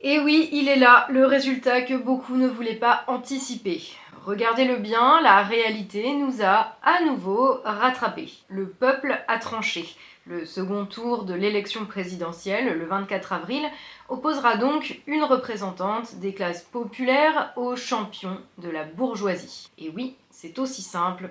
Et oui, il est là, le résultat que beaucoup ne voulaient pas anticiper. Regardez-le bien, la réalité nous a à nouveau rattrapés. Le peuple a tranché. Le second tour de l'élection présidentielle, le 24 avril, opposera donc une représentante des classes populaires aux champions de la bourgeoisie. Et oui, c'est aussi simple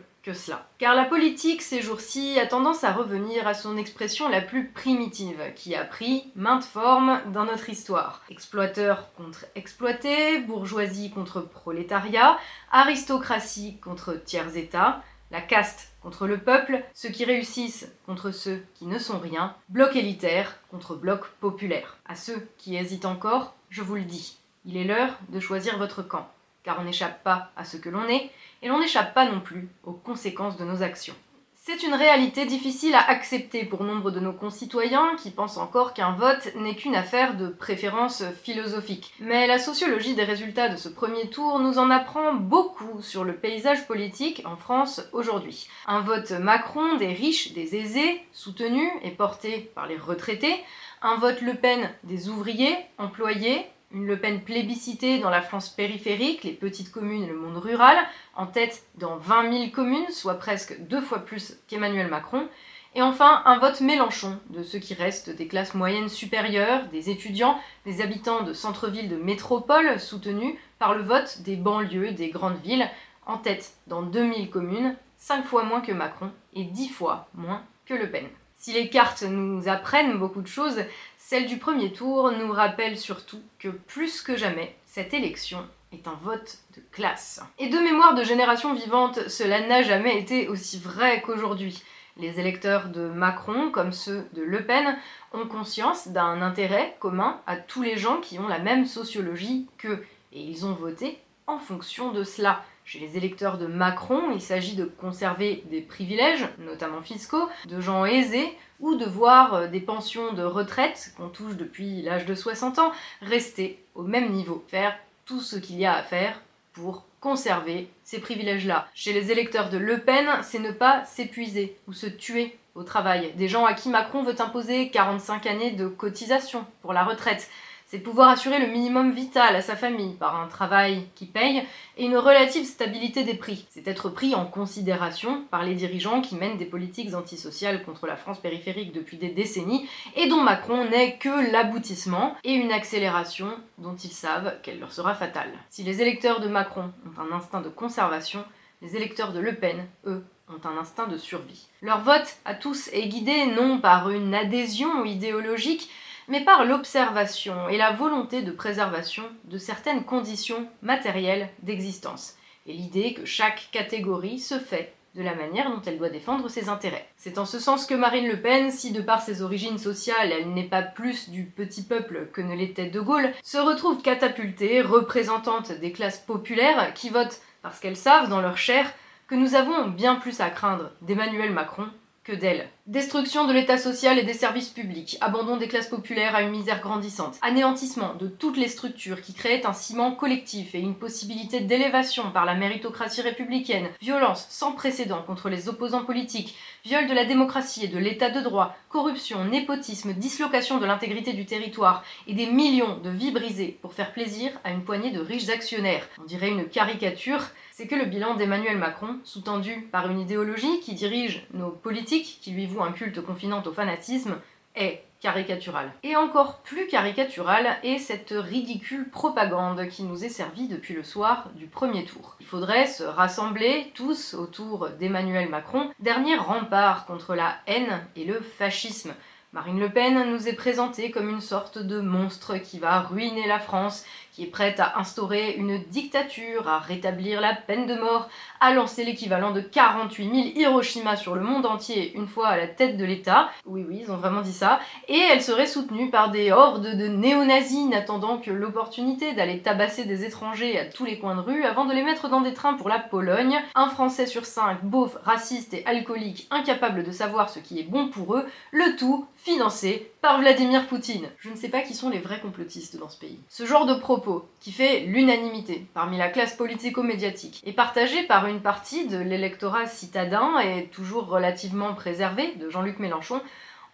Car la politique ces jours-ci a tendance à revenir à son expression la plus primitive, qui a pris maintes formes dans notre histoire. Exploiteur contre exploité, bourgeoisie contre prolétariat, aristocratie contre tiers-état, la caste contre le peuple, ceux qui réussissent contre ceux qui ne sont rien, bloc élitaire contre bloc populaire. À ceux qui hésitent encore, je vous le dis, il est l'heure de choisir votre camp, car on n'échappe pas à ce que l'on est, et l'on n'échappe pas non plus aux conséquences de nos actions. C'est une réalité difficile à accepter pour nombre de nos concitoyens qui pensent encore qu'un vote n'est qu'une affaire de préférence philosophique. Mais la sociologie des résultats de ce premier tour nous en apprend beaucoup sur le paysage politique en France aujourd'hui. Un vote Macron des riches, des aisés, soutenu et porté par les retraités, un vote Le Pen des ouvriers, employés, une Le Pen plébiscitée dans la France périphérique, les petites communes et le monde rural, en tête dans 20 000 communes, soit presque deux fois plus qu'Emmanuel Macron. Et enfin, un vote Mélenchon, de ceux qui restent des classes moyennes supérieures, des étudiants, des habitants de centre-ville de métropole, soutenus par le vote des banlieues des grandes villes, en tête dans 2000 communes, 5 fois moins que Macron et 10 fois moins que Le Pen. Si les cartes nous apprennent beaucoup de choses, celle du premier tour nous rappelle surtout que plus que jamais, cette élection est un vote de classe. Et de mémoire de génération vivante, cela n'a jamais été aussi vrai qu'aujourd'hui. Les électeurs de Macron, comme ceux de Le Pen, ont conscience d'un intérêt commun à tous les gens qui ont la même sociologie qu'eux, et ils ont voté en fonction de cela. Chez les électeurs de Macron, il s'agit de conserver des privilèges, notamment fiscaux, de gens aisés, ou de voir euh, des pensions de retraite qu'on touche depuis l'âge de 60 ans rester au même niveau, faire tout ce qu'il y a à faire pour conserver ces privilèges-là. Chez les électeurs de Le Pen, c'est ne pas s'épuiser ou se tuer au travail. Des gens à qui Macron veut imposer 45 années de cotisation pour la retraite c'est pouvoir assurer le minimum vital à sa famille par un travail qui paye et une relative stabilité des prix. C'est être pris en considération par les dirigeants qui mènent des politiques antisociales contre la France périphérique depuis des décennies et dont Macron n'est que l'aboutissement et une accélération dont ils savent qu'elle leur sera fatale. Si les électeurs de Macron ont un instinct de conservation, les électeurs de Le Pen, eux, ont un instinct de survie. Leur vote à tous est guidé non par une adhésion idéologique, mais par l'observation et la volonté de préservation de certaines conditions matérielles d'existence, et l'idée que chaque catégorie se fait de la manière dont elle doit défendre ses intérêts. C'est en ce sens que Marine Le Pen, si de par ses origines sociales elle n'est pas plus du petit peuple que ne l'était De Gaulle, se retrouve catapultée, représentante des classes populaires qui votent parce qu'elles savent dans leur chair que nous avons bien plus à craindre d'Emmanuel Macron que d'elle. Destruction de l'état social et des services publics, abandon des classes populaires à une misère grandissante, anéantissement de toutes les structures qui créaient un ciment collectif et une possibilité d'élévation par la méritocratie républicaine, violence sans précédent contre les opposants politiques, viol de la démocratie et de l'état de droit, corruption, népotisme, dislocation de l'intégrité du territoire et des millions de vies brisées pour faire plaisir à une poignée de riches actionnaires. On dirait une caricature, c'est que le bilan d'Emmanuel Macron, sous-tendu par une idéologie qui dirige nos politiques, qui lui un culte confinant au fanatisme, est caricatural. Et encore plus caricatural est cette ridicule propagande qui nous est servie depuis le soir du premier tour. Il faudrait se rassembler tous autour d'Emmanuel Macron, dernier rempart contre la haine et le fascisme. Marine Le Pen nous est présentée comme une sorte de monstre qui va ruiner la France, qui est prête à instaurer une dictature, à rétablir la peine de mort, à lancer l'équivalent de 48 000 Hiroshima sur le monde entier une fois à la tête de l'État. Oui, oui, ils ont vraiment dit ça. Et elle serait soutenue par des hordes de néo-nazis n'attendant que l'opportunité d'aller tabasser des étrangers à tous les coins de rue avant de les mettre dans des trains pour la Pologne. Un Français sur cinq, beauf, raciste et alcoolique, incapable de savoir ce qui est bon pour eux, le tout financé par Vladimir Poutine. Je ne sais pas qui sont les vrais complotistes dans ce pays. Ce genre de propos, qui fait l'unanimité parmi la classe politico-médiatique, est partagé par une partie de l'électorat citadin et toujours relativement préservé de Jean-Luc Mélenchon,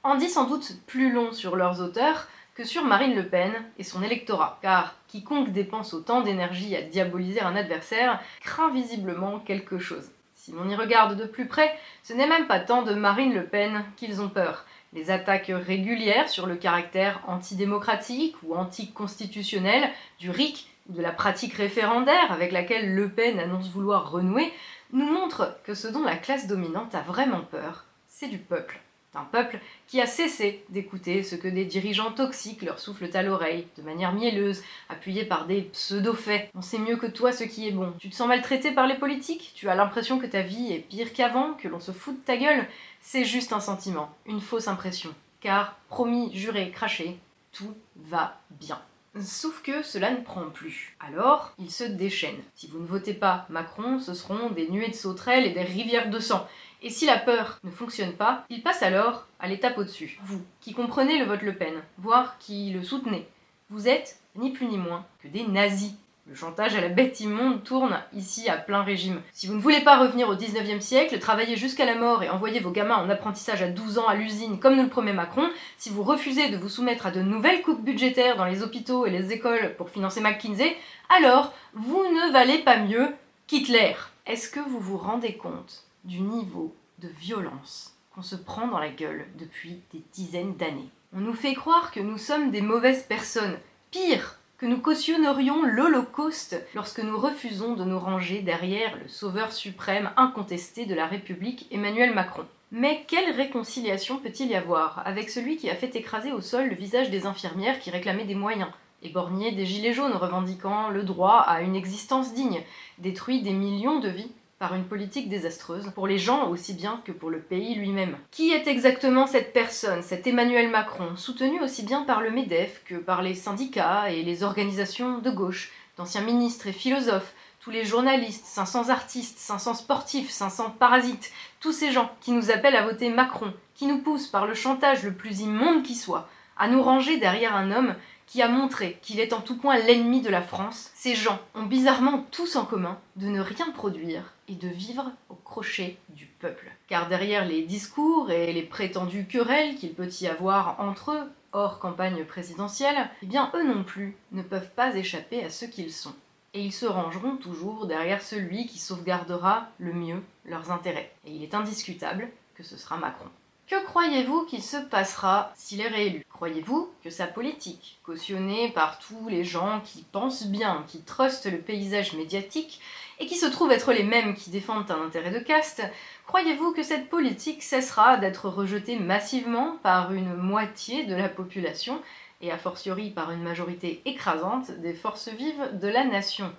en dit sans doute plus long sur leurs auteurs que sur Marine Le Pen et son électorat, car quiconque dépense autant d'énergie à diaboliser un adversaire craint visiblement quelque chose. Si l'on y regarde de plus près, ce n'est même pas tant de Marine Le Pen qu'ils ont peur. Les attaques régulières sur le caractère antidémocratique ou anticonstitutionnel du RIC de la pratique référendaire avec laquelle Le Pen annonce vouloir renouer nous montrent que ce dont la classe dominante a vraiment peur, c'est du peuple un peuple qui a cessé d'écouter ce que des dirigeants toxiques leur soufflent à l'oreille, de manière mielleuse, appuyée par des pseudo-faits. On sait mieux que toi ce qui est bon. Tu te sens maltraité par les politiques? Tu as l'impression que ta vie est pire qu'avant, que l'on se fout de ta gueule? C'est juste un sentiment, une fausse impression. Car, promis, juré, craché, tout va bien. Sauf que cela ne prend plus. Alors, il se déchaîne. Si vous ne votez pas Macron, ce seront des nuées de sauterelles et des rivières de sang. Et si la peur ne fonctionne pas, il passe alors à l'étape au-dessus. Vous, qui comprenez le vote Le Pen, voire qui le soutenez, vous êtes ni plus ni moins que des nazis. Le chantage à la bête immonde tourne ici à plein régime. Si vous ne voulez pas revenir au 19e siècle, travailler jusqu'à la mort et envoyer vos gamins en apprentissage à 12 ans à l'usine comme nous le promet Macron, si vous refusez de vous soumettre à de nouvelles coupes budgétaires dans les hôpitaux et les écoles pour financer McKinsey, alors vous ne valez pas mieux qu'Hitler. Est-ce que vous vous rendez compte du niveau de violence qu'on se prend dans la gueule depuis des dizaines d'années. On nous fait croire que nous sommes des mauvaises personnes, pire, que nous cautionnerions l'Holocauste lorsque nous refusons de nous ranger derrière le sauveur suprême incontesté de la République, Emmanuel Macron. Mais quelle réconciliation peut-il y avoir avec celui qui a fait écraser au sol le visage des infirmières qui réclamaient des moyens, éborgné des gilets jaunes revendiquant le droit à une existence digne, détruit des millions de vies par une politique désastreuse, pour les gens aussi bien que pour le pays lui-même. Qui est exactement cette personne, cet Emmanuel Macron, soutenu aussi bien par le MEDEF que par les syndicats et les organisations de gauche, d'anciens ministres et philosophes, tous les journalistes, 500 artistes, 500 sportifs, 500 parasites, tous ces gens qui nous appellent à voter Macron, qui nous poussent par le chantage le plus immonde qui soit, à nous ranger derrière un homme qui a montré qu'il est en tout point l'ennemi de la France, ces gens ont bizarrement tous en commun de ne rien produire et de vivre au crochet du peuple. Car derrière les discours et les prétendues querelles qu'il peut y avoir entre eux, hors campagne présidentielle, eh bien eux non plus ne peuvent pas échapper à ce qu'ils sont. Et ils se rangeront toujours derrière celui qui sauvegardera le mieux leurs intérêts. Et il est indiscutable que ce sera Macron. Que croyez-vous qu'il se passera s'il est réélu? Croyez-vous que sa politique, cautionnée par tous les gens qui pensent bien, qui trustent le paysage médiatique, et qui se trouvent être les mêmes qui défendent un intérêt de caste, croyez-vous que cette politique cessera d'être rejetée massivement par une moitié de la population, et a fortiori par une majorité écrasante des forces vives de la nation?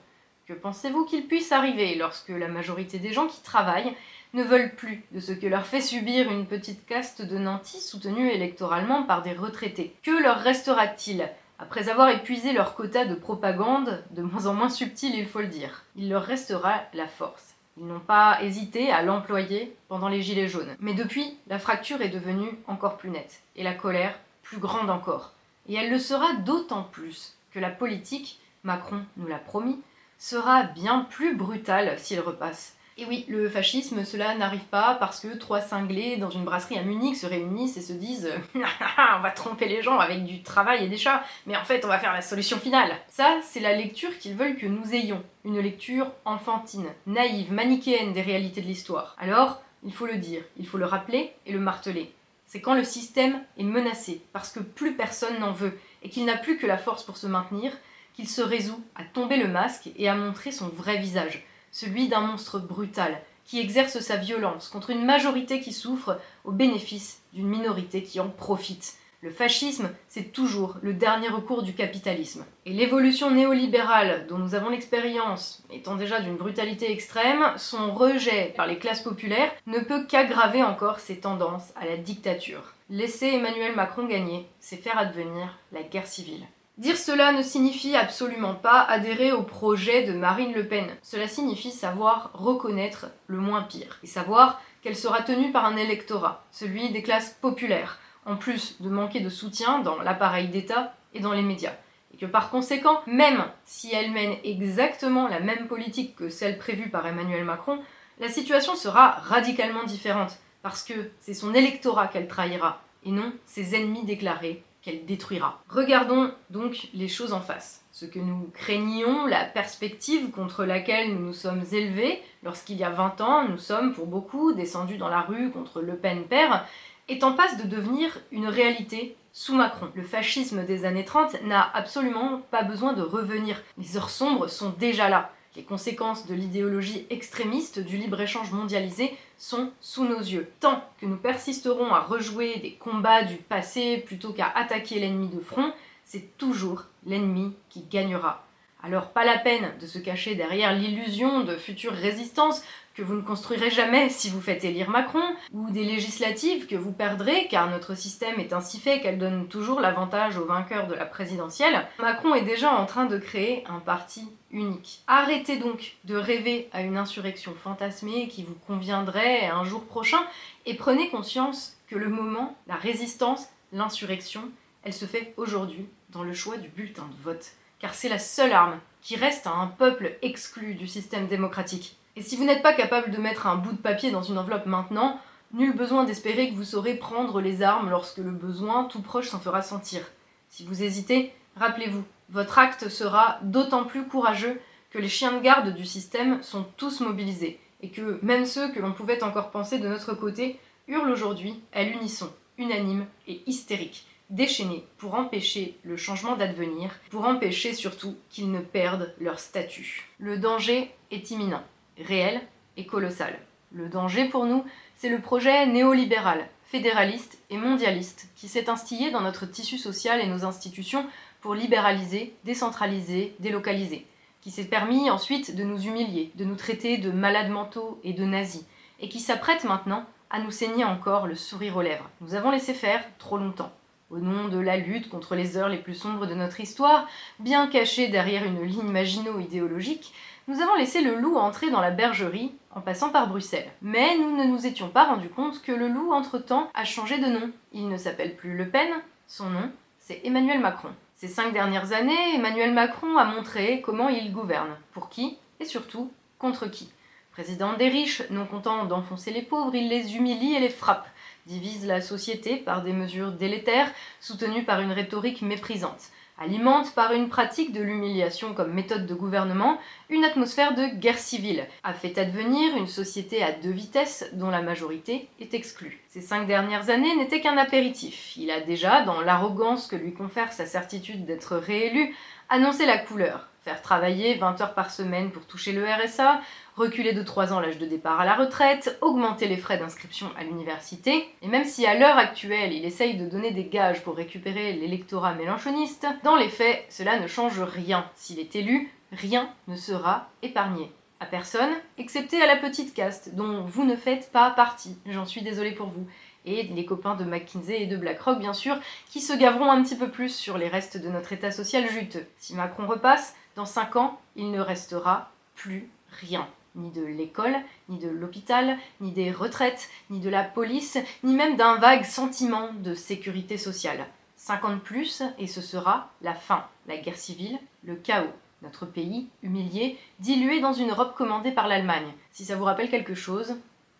Que pensez-vous qu'il puisse arriver lorsque la majorité des gens qui travaillent ne veulent plus de ce que leur fait subir une petite caste de nantis soutenue électoralement par des retraités. Que leur restera-t-il après avoir épuisé leur quota de propagande, de moins en moins subtil il faut le dire? Il leur restera la force. Ils n'ont pas hésité à l'employer pendant les Gilets jaunes. Mais depuis, la fracture est devenue encore plus nette, et la colère plus grande encore. Et elle le sera d'autant plus que la politique, Macron nous l'a promis, sera bien plus brutale s'il repasse. Et oui, le fascisme, cela n'arrive pas parce que trois cinglés dans une brasserie à Munich se réunissent et se disent On va tromper les gens avec du travail et des chats, mais en fait on va faire la solution finale. Ça, c'est la lecture qu'ils veulent que nous ayons. Une lecture enfantine, naïve, manichéenne des réalités de l'histoire. Alors, il faut le dire, il faut le rappeler et le marteler. C'est quand le système est menacé, parce que plus personne n'en veut, et qu'il n'a plus que la force pour se maintenir, qu'il se résout à tomber le masque et à montrer son vrai visage celui d'un monstre brutal, qui exerce sa violence contre une majorité qui souffre au bénéfice d'une minorité qui en profite. Le fascisme, c'est toujours le dernier recours du capitalisme. Et l'évolution néolibérale dont nous avons l'expérience, étant déjà d'une brutalité extrême, son rejet par les classes populaires ne peut qu'aggraver encore ces tendances à la dictature. Laisser Emmanuel Macron gagner, c'est faire advenir la guerre civile. Dire cela ne signifie absolument pas adhérer au projet de Marine Le Pen. Cela signifie savoir reconnaître le moins pire et savoir qu'elle sera tenue par un électorat, celui des classes populaires, en plus de manquer de soutien dans l'appareil d'État et dans les médias. Et que par conséquent, même si elle mène exactement la même politique que celle prévue par Emmanuel Macron, la situation sera radicalement différente, parce que c'est son électorat qu'elle trahira, et non ses ennemis déclarés qu'elle détruira. Regardons donc les choses en face. Ce que nous craignions, la perspective contre laquelle nous nous sommes élevés lorsqu'il y a 20 ans, nous sommes pour beaucoup descendus dans la rue contre Le Pen père, est en passe de devenir une réalité sous Macron. Le fascisme des années 30 n'a absolument pas besoin de revenir. Les heures sombres sont déjà là. Les conséquences de l'idéologie extrémiste du libre-échange mondialisé sont sous nos yeux. Tant que nous persisterons à rejouer des combats du passé plutôt qu'à attaquer l'ennemi de front, c'est toujours l'ennemi qui gagnera. Alors pas la peine de se cacher derrière l'illusion de futures résistances que vous ne construirez jamais si vous faites élire Macron, ou des législatives que vous perdrez car notre système est ainsi fait qu'elle donne toujours l'avantage aux vainqueurs de la présidentielle. Macron est déjà en train de créer un parti unique. Arrêtez donc de rêver à une insurrection fantasmée qui vous conviendrait un jour prochain et prenez conscience que le moment, la résistance, l'insurrection, elle se fait aujourd'hui dans le choix du bulletin de vote car c'est la seule arme qui reste à un peuple exclu du système démocratique. Et si vous n'êtes pas capable de mettre un bout de papier dans une enveloppe maintenant, nul besoin d'espérer que vous saurez prendre les armes lorsque le besoin tout proche s'en fera sentir. Si vous hésitez, rappelez-vous, votre acte sera d'autant plus courageux que les chiens de garde du système sont tous mobilisés, et que même ceux que l'on pouvait encore penser de notre côté hurlent aujourd'hui à l'unisson, unanime et hystérique déchaînés pour empêcher le changement d'advenir, pour empêcher surtout qu'ils ne perdent leur statut. Le danger est imminent, réel et colossal. Le danger pour nous, c'est le projet néolibéral, fédéraliste et mondialiste qui s'est instillé dans notre tissu social et nos institutions pour libéraliser, décentraliser, délocaliser, qui s'est permis ensuite de nous humilier, de nous traiter de malades mentaux et de nazis, et qui s'apprête maintenant à nous saigner encore le sourire aux lèvres. Nous avons laissé faire trop longtemps au nom de la lutte contre les heures les plus sombres de notre histoire, bien cachée derrière une ligne magino-idéologique, nous avons laissé le loup entrer dans la bergerie en passant par Bruxelles. Mais nous ne nous étions pas rendu compte que le loup, entre-temps, a changé de nom. Il ne s'appelle plus Le Pen, son nom, c'est Emmanuel Macron. Ces cinq dernières années, Emmanuel Macron a montré comment il gouverne, pour qui et surtout contre qui? Président des riches, non content d'enfoncer les pauvres, il les humilie et les frappe divise la société par des mesures délétères soutenues par une rhétorique méprisante, alimente par une pratique de l'humiliation comme méthode de gouvernement une atmosphère de guerre civile, a fait advenir une société à deux vitesses dont la majorité est exclue. Ces cinq dernières années n'étaient qu'un apéritif. Il a déjà, dans l'arrogance que lui confère sa certitude d'être réélu, annoncé la couleur, faire travailler 20 heures par semaine pour toucher le RSA, reculer de 3 ans l'âge de départ à la retraite, augmenter les frais d'inscription à l'université, et même si à l'heure actuelle il essaye de donner des gages pour récupérer l'électorat mélanchoniste, dans les faits, cela ne change rien. S'il est élu, rien ne sera épargné. À personne, excepté à la petite caste, dont vous ne faites pas partie, j'en suis désolée pour vous et les copains de McKinsey et de BlackRock bien sûr, qui se gaveront un petit peu plus sur les restes de notre état social juteux. Si Macron repasse, dans 5 ans, il ne restera plus rien ni de l'école, ni de l'hôpital, ni des retraites, ni de la police, ni même d'un vague sentiment de sécurité sociale. 50 plus, et ce sera la fin, la guerre civile, le chaos. Notre pays, humilié, dilué dans une Europe commandée par l'Allemagne. Si ça vous rappelle quelque chose,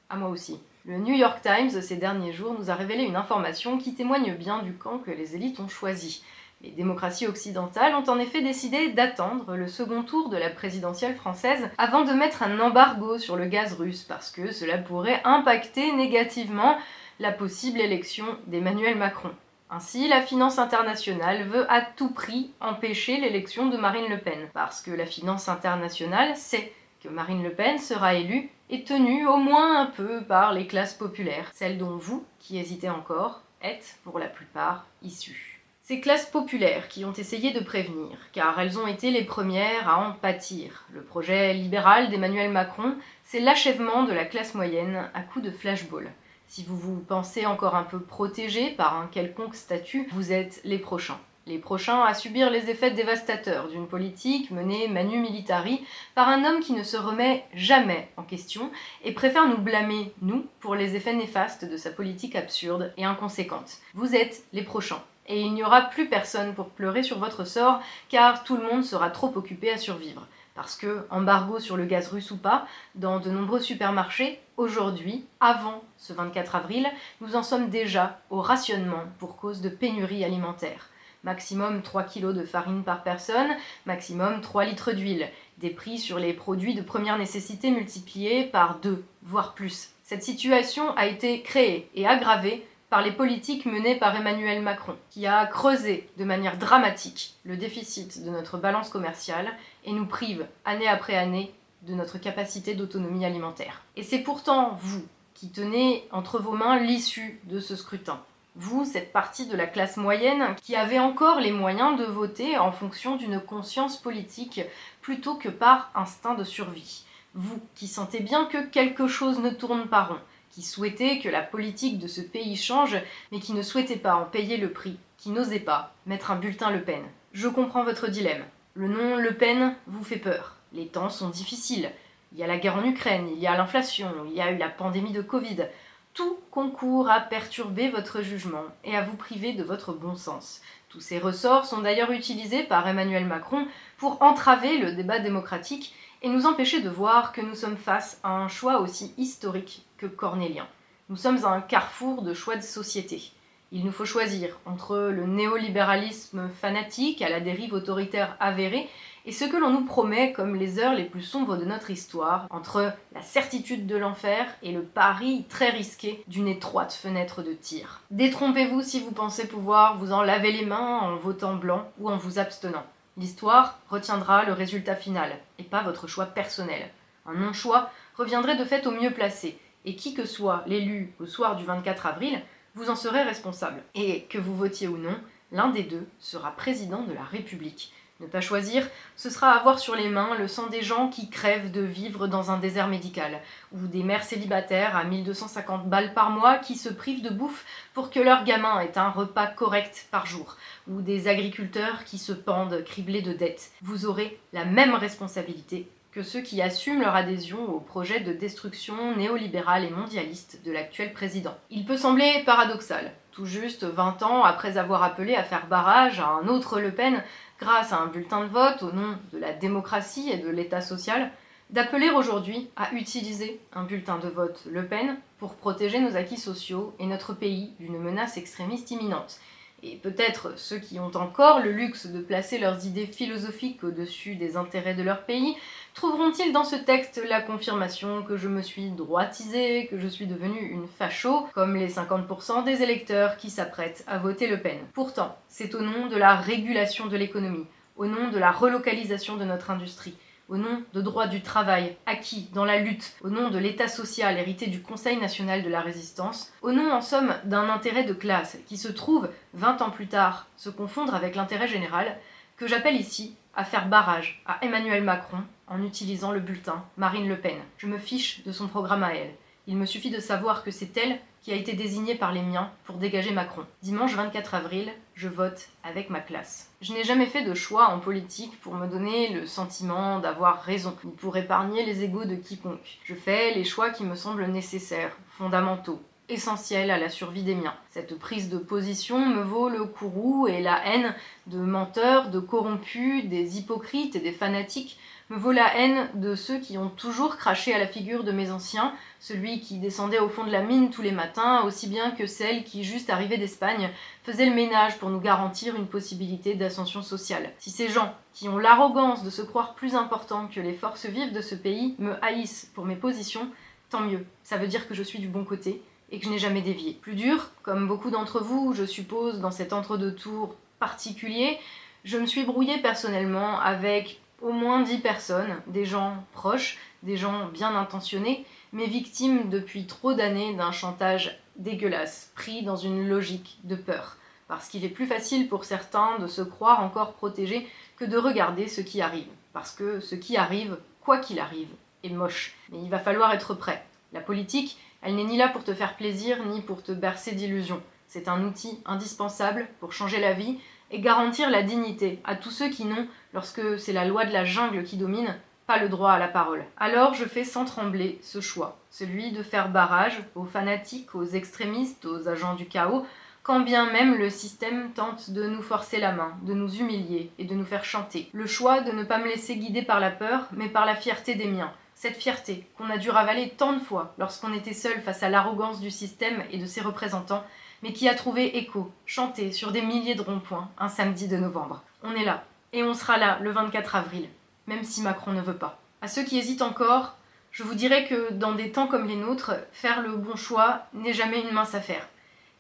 à moi aussi. Le New York Times, ces derniers jours, nous a révélé une information qui témoigne bien du camp que les élites ont choisi. Les démocraties occidentales ont en effet décidé d'attendre le second tour de la présidentielle française avant de mettre un embargo sur le gaz russe parce que cela pourrait impacter négativement la possible élection d'Emmanuel Macron. Ainsi, la finance internationale veut à tout prix empêcher l'élection de Marine Le Pen, parce que la finance internationale sait que Marine Le Pen sera élue et tenue au moins un peu par les classes populaires, celles dont vous, qui hésitez encore, êtes pour la plupart issus. Ces classes populaires qui ont essayé de prévenir, car elles ont été les premières à en pâtir. Le projet libéral d'Emmanuel Macron, c'est l'achèvement de la classe moyenne à coup de flashball. Si vous vous pensez encore un peu protégé par un quelconque statut, vous êtes les prochains. Les prochains à subir les effets dévastateurs d'une politique menée manu militari par un homme qui ne se remet jamais en question et préfère nous blâmer, nous, pour les effets néfastes de sa politique absurde et inconséquente. Vous êtes les prochains et il n'y aura plus personne pour pleurer sur votre sort car tout le monde sera trop occupé à survivre. Parce que, embargo sur le gaz russe ou pas, dans de nombreux supermarchés, aujourd'hui, avant ce 24 avril, nous en sommes déjà au rationnement pour cause de pénurie alimentaire. Maximum 3 kg de farine par personne, maximum 3 litres d'huile. Des prix sur les produits de première nécessité multipliés par 2, voire plus. Cette situation a été créée et aggravée par les politiques menées par Emmanuel Macron, qui a creusé de manière dramatique le déficit de notre balance commerciale et nous prive, année après année, de notre capacité d'autonomie alimentaire. Et c'est pourtant vous qui tenez entre vos mains l'issue de ce scrutin. Vous, cette partie de la classe moyenne qui avez encore les moyens de voter en fonction d'une conscience politique plutôt que par instinct de survie. Vous qui sentez bien que quelque chose ne tourne pas rond, qui souhaitez que la politique de ce pays change, mais qui ne souhaitez pas en payer le prix, qui n'osez pas mettre un bulletin Le Pen. Je comprends votre dilemme. Le nom Le Pen vous fait peur. Les temps sont difficiles. Il y a la guerre en Ukraine, il y a l'inflation, il y a eu la pandémie de Covid. Tout concourt à perturber votre jugement et à vous priver de votre bon sens. Tous ces ressorts sont d'ailleurs utilisés par Emmanuel Macron pour entraver le débat démocratique et nous empêcher de voir que nous sommes face à un choix aussi historique cornélien. Nous sommes à un carrefour de choix de société. Il nous faut choisir entre le néolibéralisme fanatique à la dérive autoritaire avérée et ce que l'on nous promet comme les heures les plus sombres de notre histoire, entre la certitude de l'enfer et le pari très risqué d'une étroite fenêtre de tir. Détrompez-vous si vous pensez pouvoir vous en laver les mains en votant blanc ou en vous abstenant. L'histoire retiendra le résultat final, et pas votre choix personnel. Un non-choix reviendrait de fait au mieux placé, et qui que soit l'élu au soir du 24 avril, vous en serez responsable. Et que vous votiez ou non, l'un des deux sera président de la République. Ne pas choisir, ce sera avoir sur les mains le sang des gens qui crèvent de vivre dans un désert médical, ou des mères célibataires à 1250 balles par mois qui se privent de bouffe pour que leur gamin ait un repas correct par jour, ou des agriculteurs qui se pendent criblés de dettes. Vous aurez la même responsabilité que ceux qui assument leur adhésion au projet de destruction néolibérale et mondialiste de l'actuel président. Il peut sembler paradoxal, tout juste 20 ans après avoir appelé à faire barrage à un autre Le Pen grâce à un bulletin de vote au nom de la démocratie et de l'État social, d'appeler aujourd'hui à utiliser un bulletin de vote Le Pen pour protéger nos acquis sociaux et notre pays d'une menace extrémiste imminente. Et peut-être ceux qui ont encore le luxe de placer leurs idées philosophiques au-dessus des intérêts de leur pays Trouveront-ils dans ce texte la confirmation que je me suis droitisée, que je suis devenue une facho, comme les 50% des électeurs qui s'apprêtent à voter Le Pen? Pourtant, c'est au nom de la régulation de l'économie, au nom de la relocalisation de notre industrie, au nom de droits du travail acquis dans la lutte, au nom de l'État social hérité du Conseil national de la résistance, au nom en somme d'un intérêt de classe qui se trouve, 20 ans plus tard, se confondre avec l'intérêt général, que j'appelle ici à faire barrage à Emmanuel Macron en utilisant le bulletin Marine Le Pen. Je me fiche de son programme à elle. Il me suffit de savoir que c'est elle qui a été désignée par les miens pour dégager Macron. Dimanche 24 avril, je vote avec ma classe. Je n'ai jamais fait de choix en politique pour me donner le sentiment d'avoir raison, ni pour épargner les égaux de quiconque. Je fais les choix qui me semblent nécessaires, fondamentaux, essentiel à la survie des miens. Cette prise de position me vaut le courroux et la haine de menteurs, de corrompus, des hypocrites et des fanatiques, me vaut la haine de ceux qui ont toujours craché à la figure de mes anciens, celui qui descendait au fond de la mine tous les matins, aussi bien que celle qui, juste arrivée d'Espagne, faisait le ménage pour nous garantir une possibilité d'ascension sociale. Si ces gens, qui ont l'arrogance de se croire plus importants que les forces vives de ce pays, me haïssent pour mes positions, tant mieux, ça veut dire que je suis du bon côté, et que je n'ai jamais dévié. Plus dur, comme beaucoup d'entre vous, je suppose, dans cet entre-deux tours particulier, je me suis brouillée personnellement avec au moins dix personnes, des gens proches, des gens bien intentionnés, mais victimes depuis trop d'années d'un chantage dégueulasse, pris dans une logique de peur. Parce qu'il est plus facile pour certains de se croire encore protégés que de regarder ce qui arrive. Parce que ce qui arrive, quoi qu'il arrive, est moche. Mais il va falloir être prêt. La politique, elle n'est ni là pour te faire plaisir, ni pour te bercer d'illusions. C'est un outil indispensable pour changer la vie et garantir la dignité à tous ceux qui n'ont, lorsque c'est la loi de la jungle qui domine, pas le droit à la parole. Alors je fais sans trembler ce choix, celui de faire barrage aux fanatiques, aux extrémistes, aux agents du chaos, quand bien même le système tente de nous forcer la main, de nous humilier et de nous faire chanter. Le choix de ne pas me laisser guider par la peur, mais par la fierté des miens, cette fierté qu'on a dû ravaler tant de fois lorsqu'on était seul face à l'arrogance du système et de ses représentants, mais qui a trouvé écho, chanté sur des milliers de ronds-points un samedi de novembre. On est là, et on sera là le 24 avril, même si Macron ne veut pas. À ceux qui hésitent encore, je vous dirais que dans des temps comme les nôtres, faire le bon choix n'est jamais une mince affaire.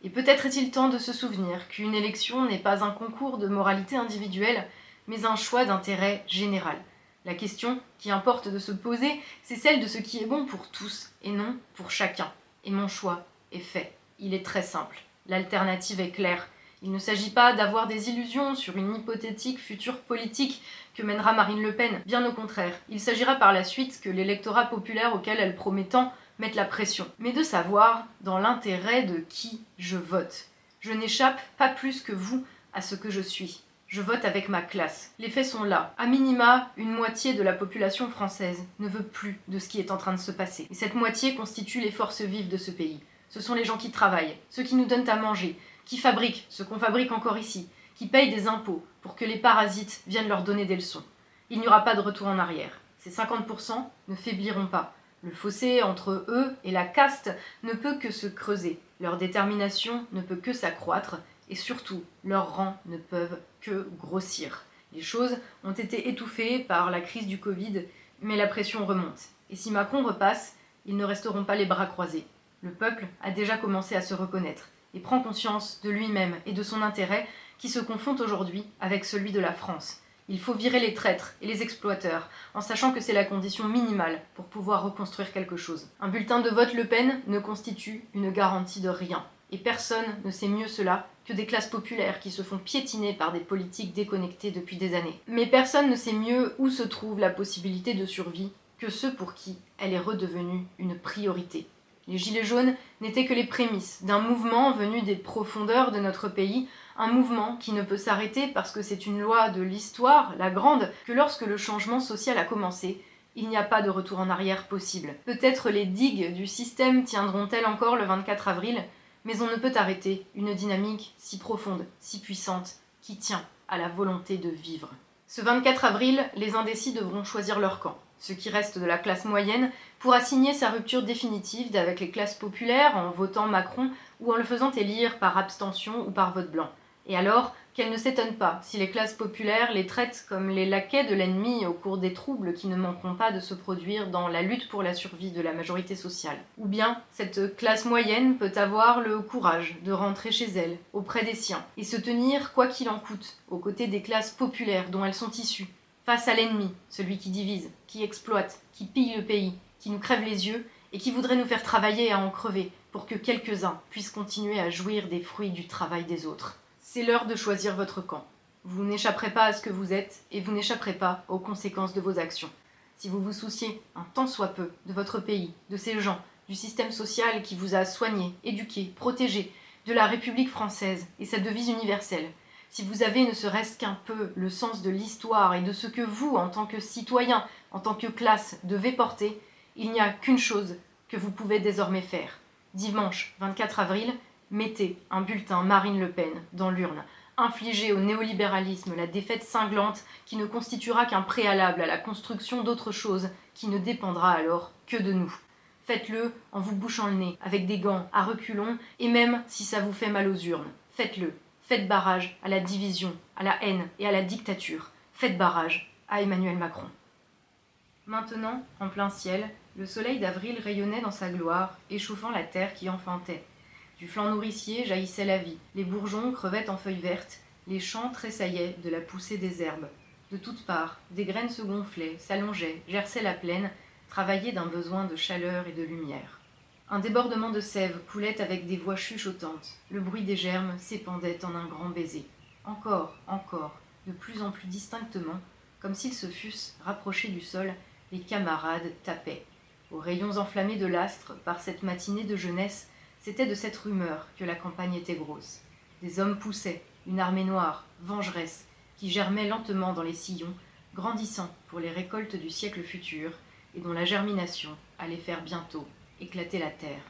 Et peut-être est-il temps de se souvenir qu'une élection n'est pas un concours de moralité individuelle, mais un choix d'intérêt général. La question qui importe de se poser, c'est celle de ce qui est bon pour tous et non pour chacun. Et mon choix est fait. Il est très simple. L'alternative est claire. Il ne s'agit pas d'avoir des illusions sur une hypothétique future politique que mènera Marine Le Pen, bien au contraire. Il s'agira par la suite que l'électorat populaire auquel elle promet tant mette la pression, mais de savoir dans l'intérêt de qui je vote. Je n'échappe pas plus que vous à ce que je suis. Je vote avec ma classe. Les faits sont là. À minima, une moitié de la population française ne veut plus de ce qui est en train de se passer. Et cette moitié constitue les forces vives de ce pays. Ce sont les gens qui travaillent, ceux qui nous donnent à manger, qui fabriquent ce qu'on fabrique encore ici, qui payent des impôts pour que les parasites viennent leur donner des leçons. Il n'y aura pas de retour en arrière. Ces 50% ne faibliront pas. Le fossé entre eux et la caste ne peut que se creuser. Leur détermination ne peut que s'accroître et surtout, leurs rangs ne peuvent que grossir. Les choses ont été étouffées par la crise du Covid, mais la pression remonte. Et si Macron repasse, ils ne resteront pas les bras croisés. Le peuple a déjà commencé à se reconnaître et prend conscience de lui-même et de son intérêt qui se confond aujourd'hui avec celui de la France. Il faut virer les traîtres et les exploiteurs, en sachant que c'est la condition minimale pour pouvoir reconstruire quelque chose. Un bulletin de vote Le Pen ne constitue une garantie de rien. Et personne ne sait mieux cela que des classes populaires qui se font piétiner par des politiques déconnectées depuis des années. Mais personne ne sait mieux où se trouve la possibilité de survie que ceux pour qui elle est redevenue une priorité. Les Gilets jaunes n'étaient que les prémices d'un mouvement venu des profondeurs de notre pays, un mouvement qui ne peut s'arrêter parce que c'est une loi de l'histoire, la grande, que lorsque le changement social a commencé, il n'y a pas de retour en arrière possible. Peut-être les digues du système tiendront-elles encore le 24 avril, mais on ne peut arrêter une dynamique si profonde, si puissante, qui tient à la volonté de vivre. Ce 24 avril, les indécis devront choisir leur camp ce qui reste de la classe moyenne, pourra signer sa rupture définitive avec les classes populaires en votant Macron ou en le faisant élire par abstention ou par vote blanc. Et alors, qu'elle ne s'étonne pas si les classes populaires les traitent comme les laquais de l'ennemi au cours des troubles qui ne manqueront pas de se produire dans la lutte pour la survie de la majorité sociale. Ou bien, cette classe moyenne peut avoir le courage de rentrer chez elle, auprès des siens, et se tenir, quoi qu'il en coûte, aux côtés des classes populaires dont elles sont issues, face à l'ennemi, celui qui divise, qui exploite, qui pille le pays, qui nous crève les yeux et qui voudrait nous faire travailler à en crever pour que quelques-uns puissent continuer à jouir des fruits du travail des autres. C'est l'heure de choisir votre camp. Vous n'échapperez pas à ce que vous êtes et vous n'échapperez pas aux conséquences de vos actions. Si vous vous souciez un tant soit peu de votre pays, de ces gens, du système social qui vous a soigné, éduqué, protégé, de la République française et sa devise universelle, si vous avez ne serait-ce qu'un peu le sens de l'histoire et de ce que vous, en tant que citoyen, en tant que classe, devez porter, il n'y a qu'une chose que vous pouvez désormais faire. Dimanche 24 avril, mettez un bulletin Marine Le Pen dans l'urne. Infligez au néolibéralisme la défaite cinglante qui ne constituera qu'un préalable à la construction d'autre chose qui ne dépendra alors que de nous. Faites-le en vous bouchant le nez, avec des gants, à reculons, et même si ça vous fait mal aux urnes. Faites-le Faites barrage à la division, à la haine et à la dictature. Faites barrage à Emmanuel Macron. Maintenant, en plein ciel, le soleil d'avril rayonnait dans sa gloire, échauffant la terre qui enfantait. Du flanc nourricier jaillissait la vie, les bourgeons crevaient en feuilles vertes, les champs tressaillaient de la poussée des herbes. De toutes parts, des graines se gonflaient, s'allongeaient, gerçaient la plaine, travaillaient d'un besoin de chaleur et de lumière. Un débordement de sève coulait avec des voix chuchotantes. Le bruit des germes s'épandait en un grand baiser. Encore, encore, de plus en plus distinctement, comme s'ils se fussent rapprochés du sol, les camarades tapaient. Aux rayons enflammés de l'astre, par cette matinée de jeunesse, c'était de cette rumeur que la campagne était grosse. Des hommes poussaient, une armée noire, vengeresse, qui germait lentement dans les sillons, grandissant pour les récoltes du siècle futur, et dont la germination allait faire bientôt éclater la terre.